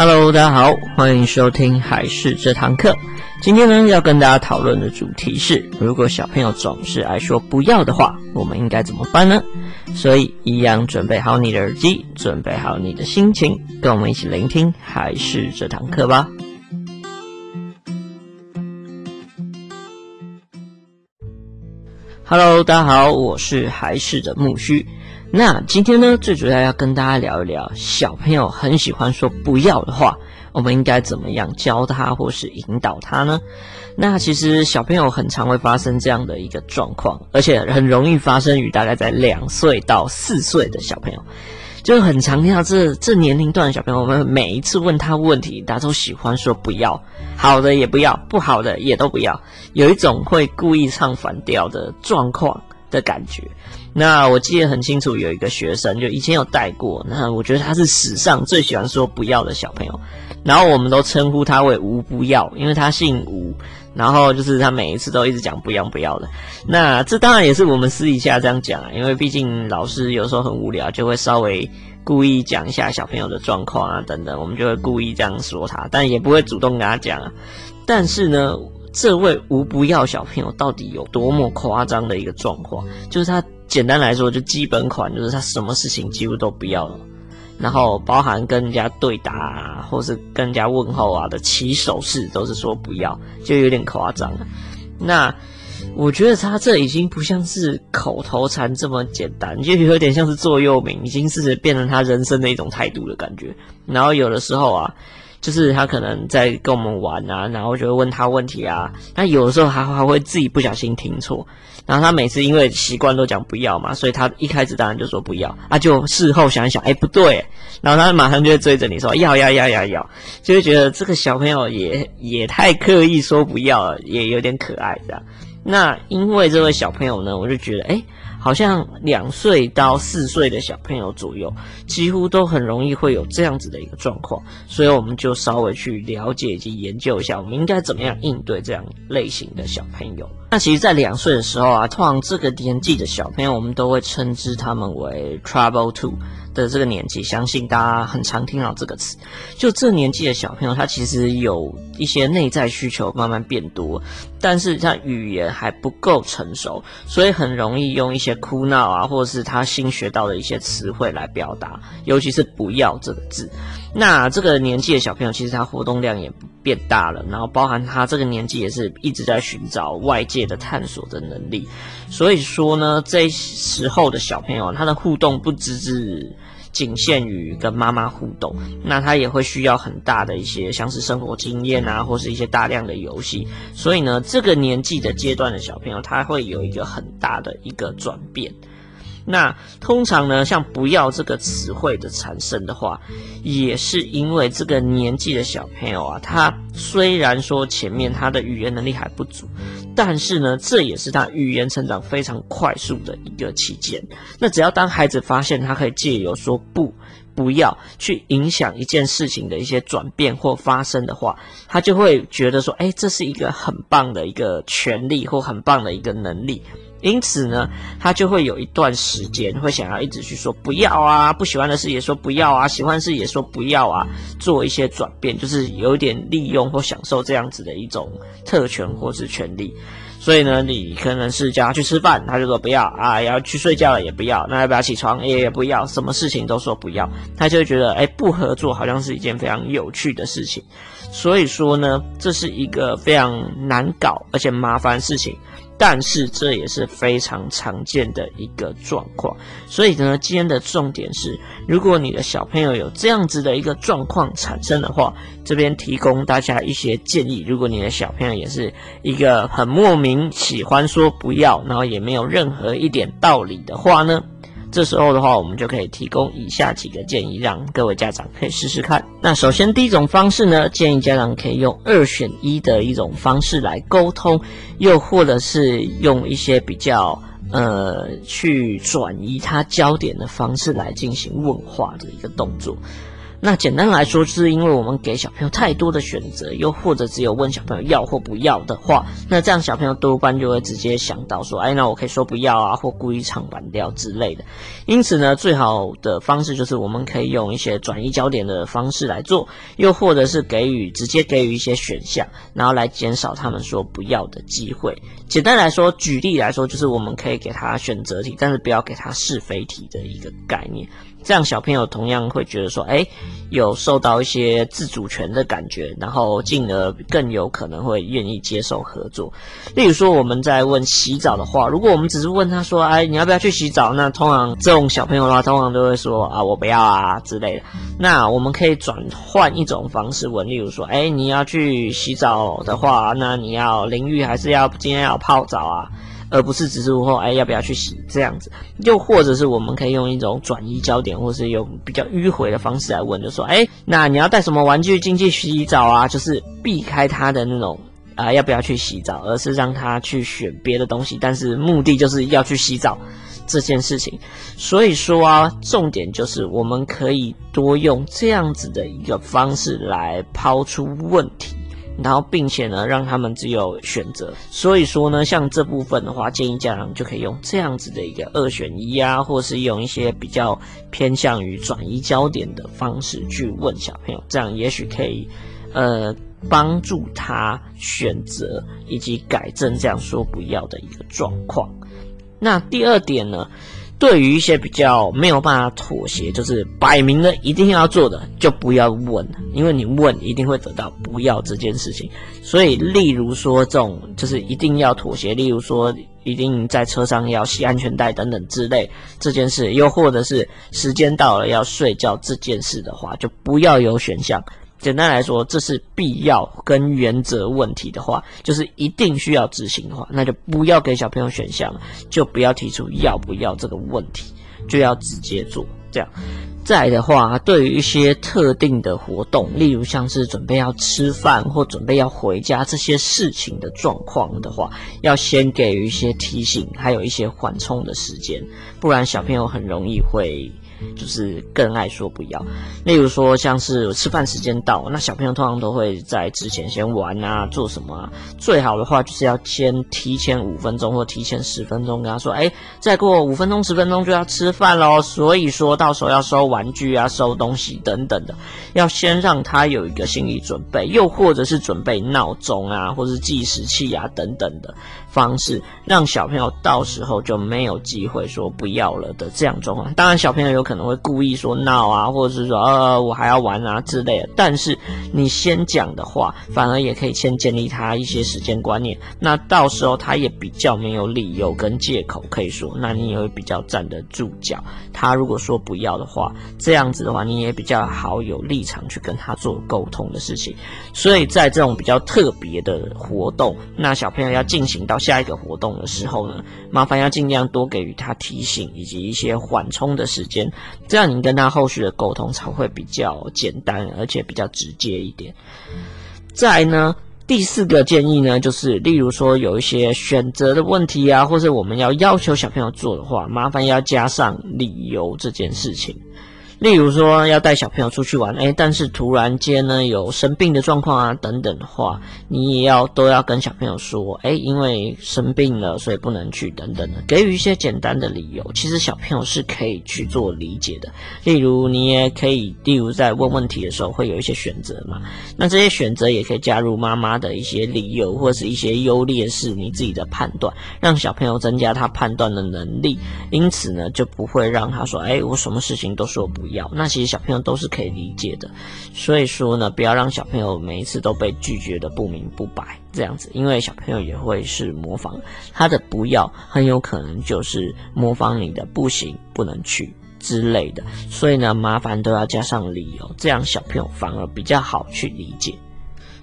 Hello，大家好，欢迎收听还是这堂课。今天呢，要跟大家讨论的主题是：如果小朋友总是爱说不要的话，我们应该怎么办呢？所以，一样准备好你的耳机，准备好你的心情，跟我们一起聆听还是这堂课吧。Hello，大家好，我是还是的木须。那今天呢，最主要要跟大家聊一聊，小朋友很喜欢说不要的话，我们应该怎么样教他或是引导他呢？那其实小朋友很常会发生这样的一个状况，而且很容易发生于大概在两岁到四岁的小朋友，就很常听到这这年龄段的小朋友，我们每一次问他问题，他都喜欢说不要，好的也不要，不好的也都不要，有一种会故意唱反调的状况的感觉。那我记得很清楚，有一个学生就以前有带过，那我觉得他是史上最喜欢说不要的小朋友，然后我们都称呼他为吴不要，因为他姓吴，然后就是他每一次都一直讲不要不要的。那这当然也是我们私底下这样讲啊，因为毕竟老师有时候很无聊，就会稍微故意讲一下小朋友的状况啊等等，我们就会故意这样说他，但也不会主动跟他讲啊。但是呢，这位无不要小朋友到底有多么夸张的一个状况，就是他。简单来说，就基本款就是他什么事情几乎都不要了，然后包含跟人家对答啊，或是跟人家问候啊的起手式都是说不要，就有点夸张。那我觉得他这已经不像是口头禅这么简单，就有点像是座右铭，已经是变成他人生的一种态度的感觉。然后有的时候啊，就是他可能在跟我们玩啊，然后就会问他问题啊，他有的时候还还会自己不小心听错。然后他每次因为习惯都讲不要嘛，所以他一开始当然就说不要啊，就事后想一想，哎，不对，然后他马上就会追着你说要要要要要，就会觉得这个小朋友也也太刻意说不要了，也有点可爱这样。那因为这位小朋友呢，我就觉得哎。诶好像两岁到四岁的小朋友左右，几乎都很容易会有这样子的一个状况，所以我们就稍微去了解以及研究一下，我们应该怎么样应对这样类型的小朋友。那其实，在两岁的时候啊，通常这个年纪的小朋友，我们都会称之他们为 Trouble Two。的这个年纪，相信大家很常听到这个词。就这年纪的小朋友，他其实有一些内在需求慢慢变多，但是他语言还不够成熟，所以很容易用一些哭闹啊，或者是他新学到的一些词汇来表达，尤其是“不要”这个字。那这个年纪的小朋友，其实他活动量也变大了，然后包含他这个年纪也是一直在寻找外界的探索的能力。所以说呢，这时候的小朋友，他的互动不只是仅限于跟妈妈互动，那他也会需要很大的一些像是生活经验啊，或是一些大量的游戏。所以呢，这个年纪的阶段的小朋友，他会有一个很大的一个转变。那通常呢，像“不要”这个词汇的产生的话，也是因为这个年纪的小朋友啊，他虽然说前面他的语言能力还不足，但是呢，这也是他语言成长非常快速的一个期间。那只要当孩子发现他可以借由说“不”、“不要”去影响一件事情的一些转变或发生的话，他就会觉得说：“哎，这是一个很棒的一个权利或很棒的一个能力。”因此呢，他就会有一段时间会想要一直去说不要啊，不喜欢的事也说不要啊，喜欢的事也说不要啊，做一些转变，就是有点利用或享受这样子的一种特权或是权利。所以呢，你可能是叫他去吃饭，他就说不要啊；要去睡觉了也不要，那要不要起床也也不要，什么事情都说不要，他就会觉得哎，不合作好像是一件非常有趣的事情。所以说呢，这是一个非常难搞而且麻烦事情。但是这也是非常常见的一个状况，所以呢，今天的重点是，如果你的小朋友有这样子的一个状况产生的话，这边提供大家一些建议。如果你的小朋友也是一个很莫名喜欢说不要，然后也没有任何一点道理的话呢，这时候的话，我们就可以提供以下几个建议，让各位家长可以试试看。那首先第一种方式呢，建议家长可以用二选一的一种方式来沟通，又或者是用一些比较呃去转移他焦点的方式来进行问话的一个动作。那简单来说，就是因为我们给小朋友太多的选择，又或者只有问小朋友要或不要的话，那这样小朋友多半就会直接想到说，哎，那我可以说不要啊，或故意唱反调之类的。因此呢，最好的方式就是我们可以用一些转移焦点的方式来做，又或者是给予直接给予一些选项，然后来减少他们说不要的机会。简单来说，举例来说，就是我们可以给他选择题，但是不要给他是非题的一个概念。这样小朋友同样会觉得说，哎，有受到一些自主权的感觉，然后进而更有可能会愿意接受合作。例如说，我们在问洗澡的话，如果我们只是问他说，哎，你要不要去洗澡？那通常这种小朋友的话，通常都会说啊，我不要啊之类的。那我们可以转换一种方式问，例如说，哎，你要去洗澡的话，那你要淋浴还是要今天要泡澡啊？而不是只是说，哎，要不要去洗这样子？又或者是我们可以用一种转移焦点，或是用比较迂回的方式来问，就说，哎，那你要带什么玩具进去洗澡啊？就是避开他的那种啊、要不要去洗澡，而是让他去选别的东西，但是目的就是要去洗澡这件事情。所以说啊，重点就是我们可以多用这样子的一个方式来抛出问题。然后，并且呢，让他们只有选择。所以说呢，像这部分的话，建议家长就可以用这样子的一个二选一啊，或是用一些比较偏向于转移焦点的方式去问小朋友，这样也许可以，呃，帮助他选择以及改正这样说不要的一个状况。那第二点呢？对于一些比较没有办法妥协，就是摆明了一定要做的，就不要问，因为你问一定会得到不要这件事情。所以，例如说这种就是一定要妥协，例如说一定在车上要系安全带等等之类这件事，又或者是时间到了要睡觉这件事的话，就不要有选项。简单来说，这是必要跟原则问题的话，就是一定需要执行的话，那就不要给小朋友选项，就不要提出要不要这个问题，就要直接做。这样，再的话，对于一些特定的活动，例如像是准备要吃饭或准备要回家这些事情的状况的话，要先给予一些提醒，还有一些缓冲的时间，不然小朋友很容易会。就是更爱说不要，例如说像是吃饭时间到，那小朋友通常都会在之前先玩啊，做什么啊？最好的话就是要先提前五分钟或提前十分钟跟他说，哎，再过五分钟十分钟就要吃饭喽，所以说到时候要收玩具啊、收东西等等的，要先让他有一个心理准备，又或者是准备闹钟啊，或是计时器啊等等的方式，让小朋友到时候就没有机会说不要了的这样状况。当然，小朋友有。可能会故意说闹啊，或者是说呃我还要玩啊之类的。但是你先讲的话，反而也可以先建立他一些时间观念。那到时候他也比较没有理由跟借口可以说，那你也会比较站得住脚。他如果说不要的话，这样子的话你也比较好有立场去跟他做沟通的事情。所以在这种比较特别的活动，那小朋友要进行到下一个活动的时候呢，麻烦要尽量多给予他提醒以及一些缓冲的时间。这样你跟他后续的沟通才会比较简单，而且比较直接一点。再呢，第四个建议呢，就是例如说有一些选择的问题啊，或者我们要要求小朋友做的话，麻烦要加上理由这件事情。例如说要带小朋友出去玩，诶，但是突然间呢有生病的状况啊等等的话，你也要都要跟小朋友说，诶，因为生病了，所以不能去等等的，给予一些简单的理由，其实小朋友是可以去做理解的。例如你也可以，例如在问问题的时候会有一些选择嘛，那这些选择也可以加入妈妈的一些理由或是一些优劣势，你自己的判断，让小朋友增加他判断的能力，因此呢就不会让他说，诶，我什么事情都说不。要，那其实小朋友都是可以理解的，所以说呢，不要让小朋友每一次都被拒绝的不明不白这样子，因为小朋友也会是模仿他的不要，很有可能就是模仿你的不行、不能去之类的，所以呢，麻烦都要加上理由，这样小朋友反而比较好去理解。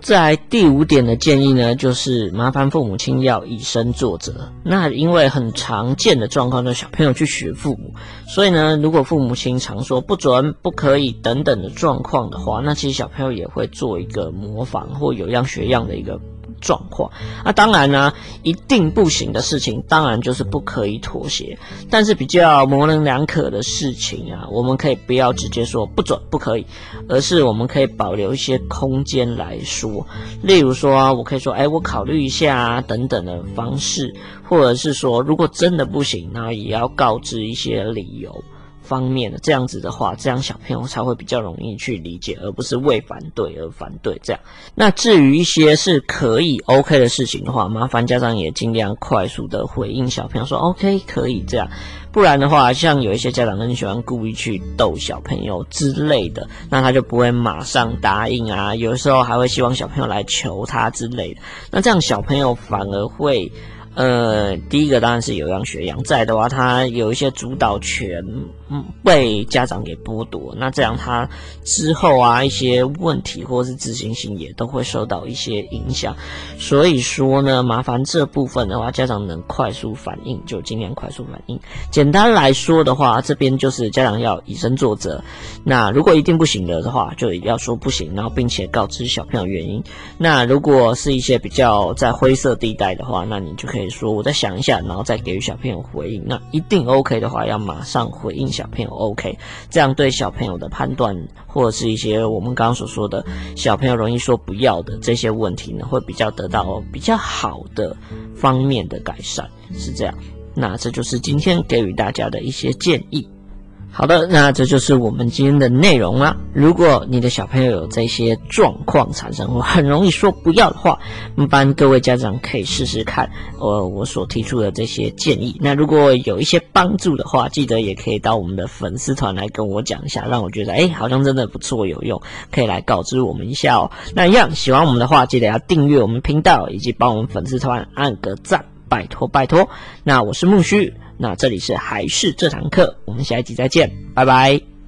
在第五点的建议呢，就是麻烦父母亲要以身作则。那因为很常见的状况，就是小朋友去学父母，所以呢，如果父母亲常说不准、不可以等等的状况的话，那其实小朋友也会做一个模仿或有样学样的一个状况。那当然呢，一定不行的事情，当然就是不可以妥协。但是比较模棱两可的事情啊，我们可以不要直接说不准不可以，而是我们可以保留一些空间来说。例如说，我可以说，哎，我考虑一下啊，等等的方式，或者是说，如果真的不行，那也要告知一些理由。方面的这样子的话，这样小朋友才会比较容易去理解，而不是为反对而反对这样。那至于一些是可以 OK 的事情的话，麻烦家长也尽量快速的回应小朋友说 OK 可以这样。不然的话，像有一些家长很喜欢故意去逗小朋友之类的，那他就不会马上答应啊。有时候还会希望小朋友来求他之类的，那这样小朋友反而会。呃，第一个当然是有样学样，在的话，他有一些主导权，被家长给剥夺，那这样他之后啊一些问题或是自信心也都会受到一些影响。所以说呢，麻烦这部分的话，家长能快速反应就尽量快速反应。简单来说的话，这边就是家长要以身作则。那如果一定不行的的话，就要说不行，然后并且告知小朋友原因。那如果是一些比较在灰色地带的话，那你就可以。说我再想一下，然后再给予小朋友回应。那一定 OK 的话，要马上回应小朋友 OK，这样对小朋友的判断或者是一些我们刚刚所说的小朋友容易说不要的这些问题呢，会比较得到比较好的方面的改善，是这样。那这就是今天给予大家的一些建议。好的，那这就是我们今天的内容啦。如果你的小朋友有这些状况产生，或很容易说不要的话，一般各位家长可以试试看，呃，我所提出的这些建议。那如果有一些帮助的话，记得也可以到我们的粉丝团来跟我讲一下，让我觉得哎，好像真的不错有用，可以来告知我们一下哦。那一样喜欢我们的话，记得要订阅我们频道，以及帮我们粉丝团按个赞，拜托拜托。那我是木须。那这里是还是这堂课，我们下一集再见，拜拜。